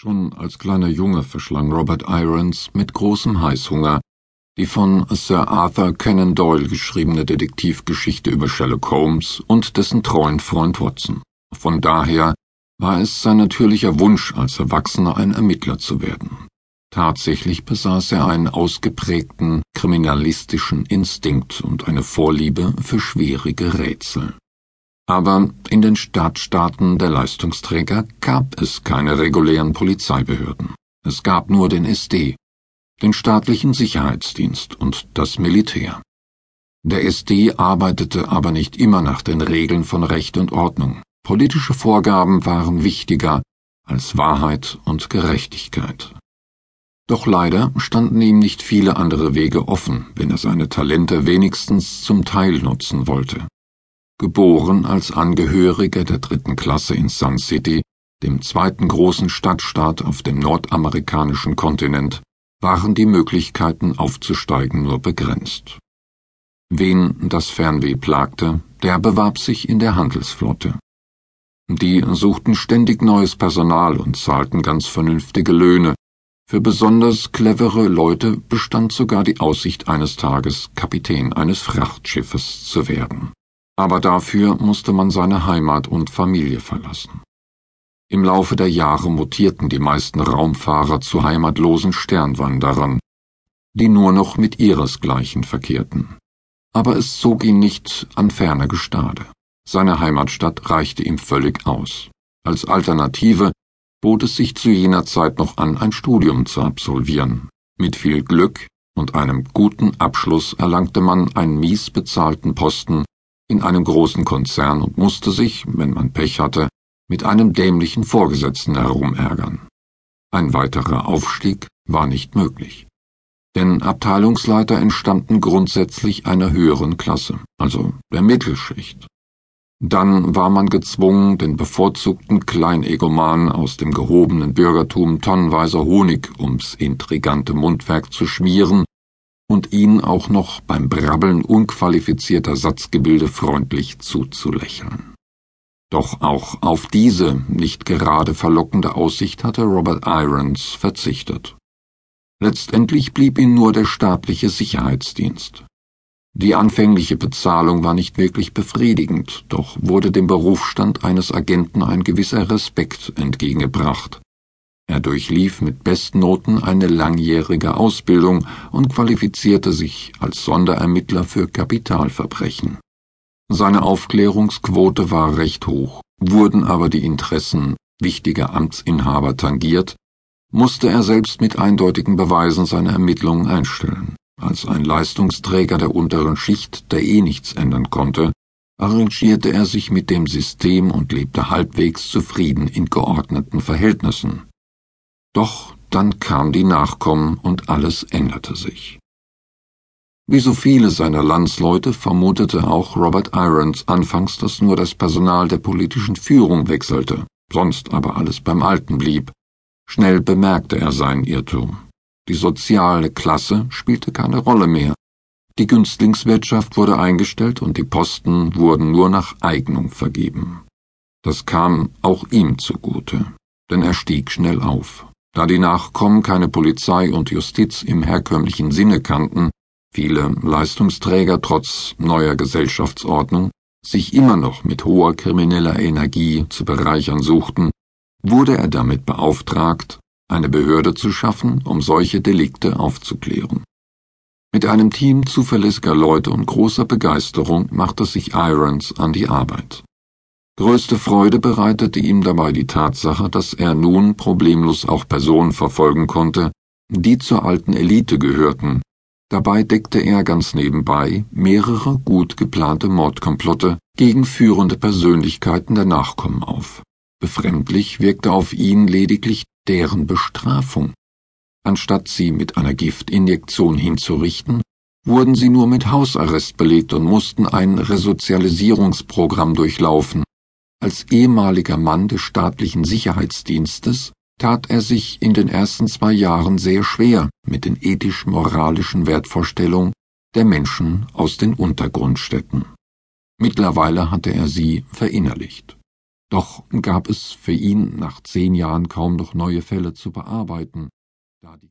Schon als kleiner Junge verschlang Robert Irons mit großem Heißhunger die von Sir Arthur Conan Doyle geschriebene Detektivgeschichte über Sherlock Holmes und dessen treuen Freund Watson. Von daher war es sein natürlicher Wunsch, als Erwachsener ein Ermittler zu werden. Tatsächlich besaß er einen ausgeprägten kriminalistischen Instinkt und eine Vorliebe für schwierige Rätsel. Aber in den Stadtstaaten der Leistungsträger gab es keine regulären Polizeibehörden. Es gab nur den SD, den staatlichen Sicherheitsdienst und das Militär. Der SD arbeitete aber nicht immer nach den Regeln von Recht und Ordnung. Politische Vorgaben waren wichtiger als Wahrheit und Gerechtigkeit. Doch leider standen ihm nicht viele andere Wege offen, wenn er seine Talente wenigstens zum Teil nutzen wollte. Geboren als Angehöriger der dritten Klasse in Sun City, dem zweiten großen Stadtstaat auf dem nordamerikanischen Kontinent, waren die Möglichkeiten aufzusteigen nur begrenzt. Wen das Fernweh plagte, der bewarb sich in der Handelsflotte. Die suchten ständig neues Personal und zahlten ganz vernünftige Löhne. Für besonders clevere Leute bestand sogar die Aussicht eines Tages Kapitän eines Frachtschiffes zu werden aber dafür musste man seine Heimat und Familie verlassen. Im Laufe der Jahre mutierten die meisten Raumfahrer zu heimatlosen Sternwanderern, die nur noch mit ihresgleichen verkehrten. Aber es zog ihn nicht an ferner Gestade. Seine Heimatstadt reichte ihm völlig aus. Als Alternative bot es sich zu jener Zeit noch an, ein Studium zu absolvieren. Mit viel Glück und einem guten Abschluss erlangte man einen mies bezahlten Posten in einem großen Konzern und musste sich, wenn man Pech hatte, mit einem dämlichen Vorgesetzten herumärgern. Ein weiterer Aufstieg war nicht möglich. Denn Abteilungsleiter entstammten grundsätzlich einer höheren Klasse, also der Mittelschicht. Dann war man gezwungen, den bevorzugten Kleinegoman aus dem gehobenen Bürgertum tonnenweise Honig ums intrigante Mundwerk zu schmieren und ihn auch noch beim Brabbeln unqualifizierter Satzgebilde freundlich zuzulächeln. Doch auch auf diese nicht gerade verlockende Aussicht hatte Robert Irons verzichtet. Letztendlich blieb ihm nur der staatliche Sicherheitsdienst. Die anfängliche Bezahlung war nicht wirklich befriedigend, doch wurde dem Berufsstand eines Agenten ein gewisser Respekt entgegengebracht, er durchlief mit Bestnoten eine langjährige Ausbildung und qualifizierte sich als Sonderermittler für Kapitalverbrechen. Seine Aufklärungsquote war recht hoch, wurden aber die Interessen wichtiger Amtsinhaber tangiert, musste er selbst mit eindeutigen Beweisen seine Ermittlungen einstellen. Als ein Leistungsträger der unteren Schicht, der eh nichts ändern konnte, arrangierte er sich mit dem System und lebte halbwegs zufrieden in geordneten Verhältnissen. Doch dann kam die Nachkommen und alles änderte sich. Wie so viele seiner Landsleute vermutete auch Robert Irons anfangs, dass nur das Personal der politischen Führung wechselte, sonst aber alles beim Alten blieb. Schnell bemerkte er seinen Irrtum. Die soziale Klasse spielte keine Rolle mehr. Die Günstlingswirtschaft wurde eingestellt und die Posten wurden nur nach Eignung vergeben. Das kam auch ihm zugute, denn er stieg schnell auf. Da die Nachkommen keine Polizei und Justiz im herkömmlichen Sinne kannten, viele Leistungsträger trotz neuer Gesellschaftsordnung sich immer noch mit hoher krimineller Energie zu bereichern suchten, wurde er damit beauftragt, eine Behörde zu schaffen, um solche Delikte aufzuklären. Mit einem Team zuverlässiger Leute und großer Begeisterung machte sich Irons an die Arbeit. Größte Freude bereitete ihm dabei die Tatsache, dass er nun problemlos auch Personen verfolgen konnte, die zur alten Elite gehörten. Dabei deckte er ganz nebenbei mehrere gut geplante Mordkomplotte gegen führende Persönlichkeiten der Nachkommen auf. Befremdlich wirkte auf ihn lediglich deren Bestrafung. Anstatt sie mit einer Giftinjektion hinzurichten, wurden sie nur mit Hausarrest belegt und mussten ein Resozialisierungsprogramm durchlaufen, als ehemaliger Mann des staatlichen Sicherheitsdienstes tat er sich in den ersten zwei Jahren sehr schwer mit den ethisch-moralischen Wertvorstellungen der Menschen aus den Untergrundstädten. Mittlerweile hatte er sie verinnerlicht. Doch gab es für ihn nach zehn Jahren kaum noch neue Fälle zu bearbeiten, da die